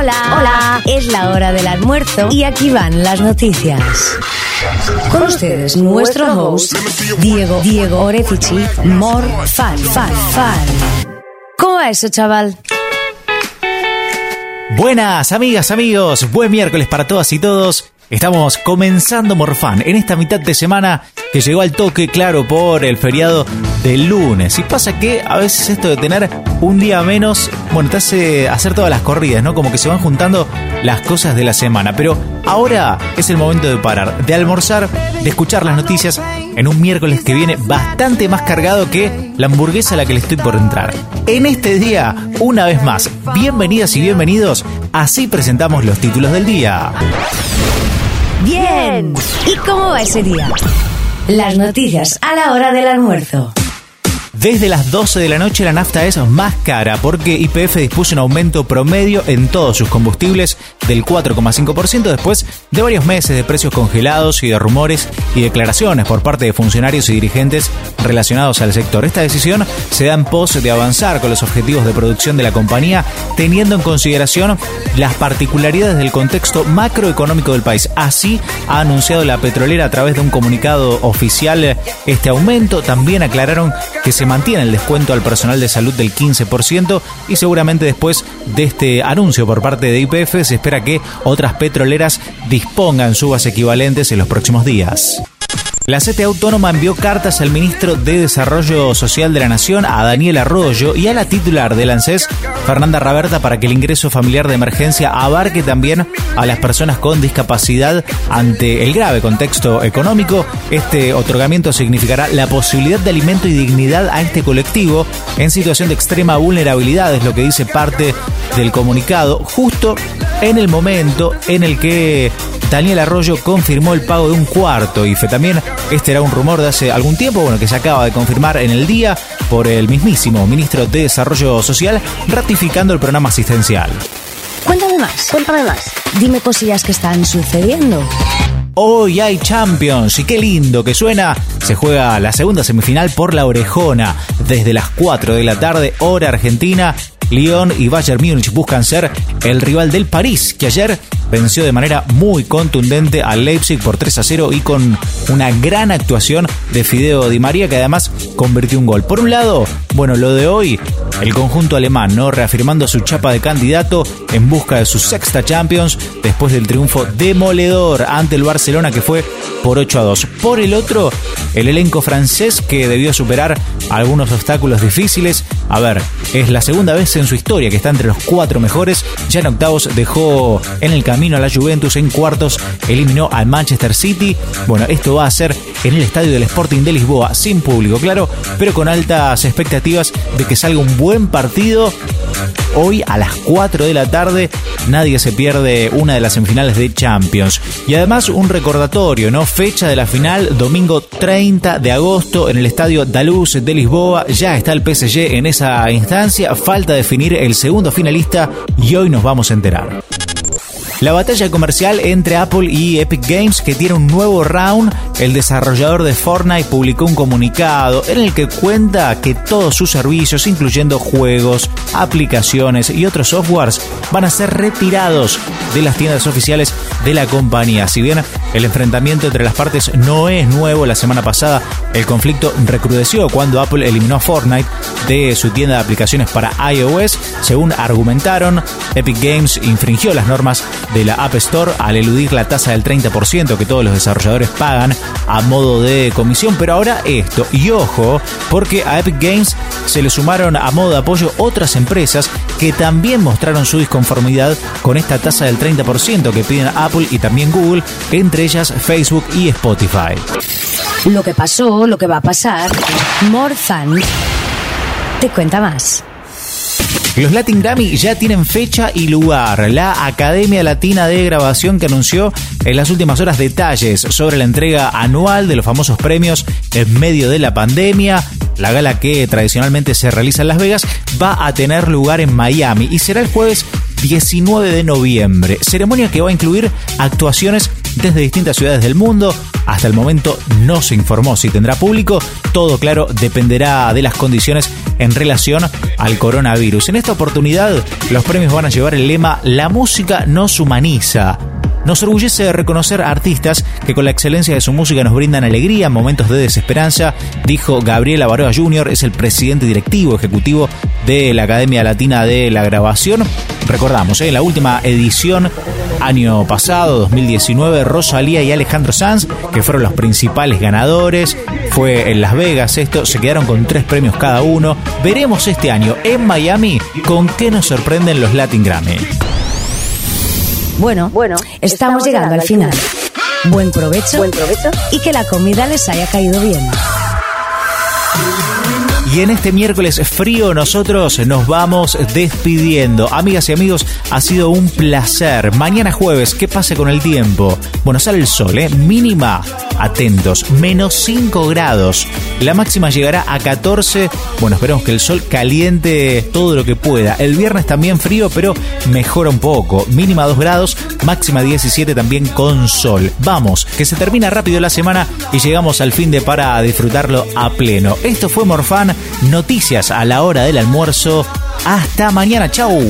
Hola, hola. Es la hora del almuerzo y aquí van las noticias. Con ustedes, nuestro host, Diego, Diego Orefici, More Fan, Fan, Fan. ¿Cómo va eso, chaval? Buenas amigas, amigos, buen miércoles para todas y todos. Estamos comenzando Morfan en esta mitad de semana que llegó al toque, claro, por el feriado del lunes. Y pasa que a veces esto de tener un día menos, bueno, te hace hacer todas las corridas, ¿no? Como que se van juntando las cosas de la semana. Pero ahora es el momento de parar, de almorzar, de escuchar las noticias en un miércoles que viene bastante más cargado que la hamburguesa a la que le estoy por entrar. En este día, una vez más, bienvenidas y bienvenidos, así presentamos los títulos del día. Bien. ¿Y cómo va ese día? Las noticias a la hora del almuerzo. Desde las 12 de la noche la nafta es más cara porque IPF dispuso un aumento promedio en todos sus combustibles del 4,5% después de varios meses de precios congelados y de rumores y declaraciones por parte de funcionarios y dirigentes relacionados al sector. Esta decisión se da en pos de avanzar con los objetivos de producción de la compañía teniendo en consideración las particularidades del contexto macroeconómico del país. Así ha anunciado la petrolera a través de un comunicado oficial este aumento. También aclararon que se mantiene el descuento al personal de salud del 15% y seguramente después de este anuncio por parte de IPF se espera que otras petroleras dispongan subas equivalentes en los próximos días. La CTA Autónoma envió cartas al ministro de Desarrollo Social de la Nación, a Daniel Arroyo, y a la titular del ANSES, Fernanda Raberta, para que el ingreso familiar de emergencia abarque también a las personas con discapacidad ante el grave contexto económico. Este otorgamiento significará la posibilidad de alimento y dignidad a este colectivo en situación de extrema vulnerabilidad, es lo que dice parte del comunicado, justo en el momento en el que Daniel Arroyo confirmó el pago de un cuarto IFE. También este era un rumor de hace algún tiempo, bueno, que se acaba de confirmar en el día por el mismísimo ministro de Desarrollo Social, ratificando el programa asistencial. Cuéntame más, cuéntame más. Dime cosillas que están sucediendo. Hoy hay Champions y qué lindo que suena. Se juega la segunda semifinal por la orejona desde las 4 de la tarde, hora argentina. Lyon y Bayern Múnich buscan ser el rival del París, que ayer venció de manera muy contundente al Leipzig por 3 a 0 y con una gran actuación de Fideo Di María, que además convirtió un gol. Por un lado, bueno, lo de hoy, el conjunto alemán, ¿no? Reafirmando su chapa de candidato en busca de su sexta Champions después del triunfo demoledor ante el Barcelona que fue por 8 a 2. Por el otro, el elenco francés que debió superar algunos obstáculos difíciles. A ver, es la segunda vez en su historia que está entre los cuatro mejores. Ya en octavos dejó en el camino a la Juventus, en cuartos eliminó al Manchester City. Bueno, esto va a ser en el estadio del Sporting de Lisboa, sin público, claro, pero con altas expectativas de que salga un buen partido. Hoy a las 4 de la tarde nadie se pierde una de las semifinales de Champions. Y además un recordatorio, ¿no? Fecha de la final, domingo 30 de agosto en el estadio Daluz de Lisboa. Ya está el PSG en esa instancia. Falta definir el segundo finalista y hoy nos vamos a enterar. La batalla comercial entre Apple y Epic Games que tiene un nuevo round, el desarrollador de Fortnite publicó un comunicado en el que cuenta que todos sus servicios, incluyendo juegos, aplicaciones y otros softwares, van a ser retirados de las tiendas oficiales de la compañía. Si bien el enfrentamiento entre las partes no es nuevo, la semana pasada el conflicto recrudeció cuando Apple eliminó a Fortnite de su tienda de aplicaciones para iOS. Según argumentaron, Epic Games infringió las normas de la App Store al eludir la tasa del 30% que todos los desarrolladores pagan a modo de comisión. Pero ahora esto, y ojo, porque a Epic Games se le sumaron a modo de apoyo otras empresas que también mostraron su disconformidad con esta tasa del 30% que piden Apple y también Google, entre ellas Facebook y Spotify. Lo que pasó, lo que va a pasar. More Fun te cuenta más. Los Latin Grammy ya tienen fecha y lugar. La Academia Latina de Grabación que anunció en las últimas horas detalles sobre la entrega anual de los famosos premios en medio de la pandemia. La gala que tradicionalmente se realiza en Las Vegas va a tener lugar en Miami y será el jueves 19 de noviembre. Ceremonia que va a incluir actuaciones desde distintas ciudades del mundo. Hasta el momento no se informó si tendrá público. Todo claro dependerá de las condiciones en relación al coronavirus. En esta oportunidad, los premios van a llevar el lema La música nos humaniza. Nos orgullece reconocer artistas que con la excelencia de su música nos brindan alegría en momentos de desesperanza, dijo Gabriela Baroa Jr., es el presidente directivo ejecutivo de la Academia Latina de la Grabación. Recordamos, ¿eh? en la última edición, año pasado, 2019, Rosalía y Alejandro Sanz, que fueron los principales ganadores, fue en Las Vegas esto, se quedaron con tres premios cada uno. Veremos este año en Miami con qué nos sorprenden los Latin Grammy. Bueno, bueno, estamos, llegando, al final. Buen provecho, Buen provecho y que la comida les haya caído bien. Y en este miércoles frío nosotros nos vamos despidiendo. Amigas y amigos, ha sido un placer. Mañana jueves, ¿qué pase con el tiempo? Bueno, sale el sol, ¿eh? Mínima, atentos, menos 5 grados. La máxima llegará a 14. Bueno, esperemos que el sol caliente todo lo que pueda. El viernes también frío, pero mejora un poco. Mínima 2 grados, máxima 17 también con sol. Vamos, que se termina rápido la semana y llegamos al fin de para disfrutarlo a pleno. Esto fue Morfán noticias a la hora del almuerzo. Hasta mañana, chau.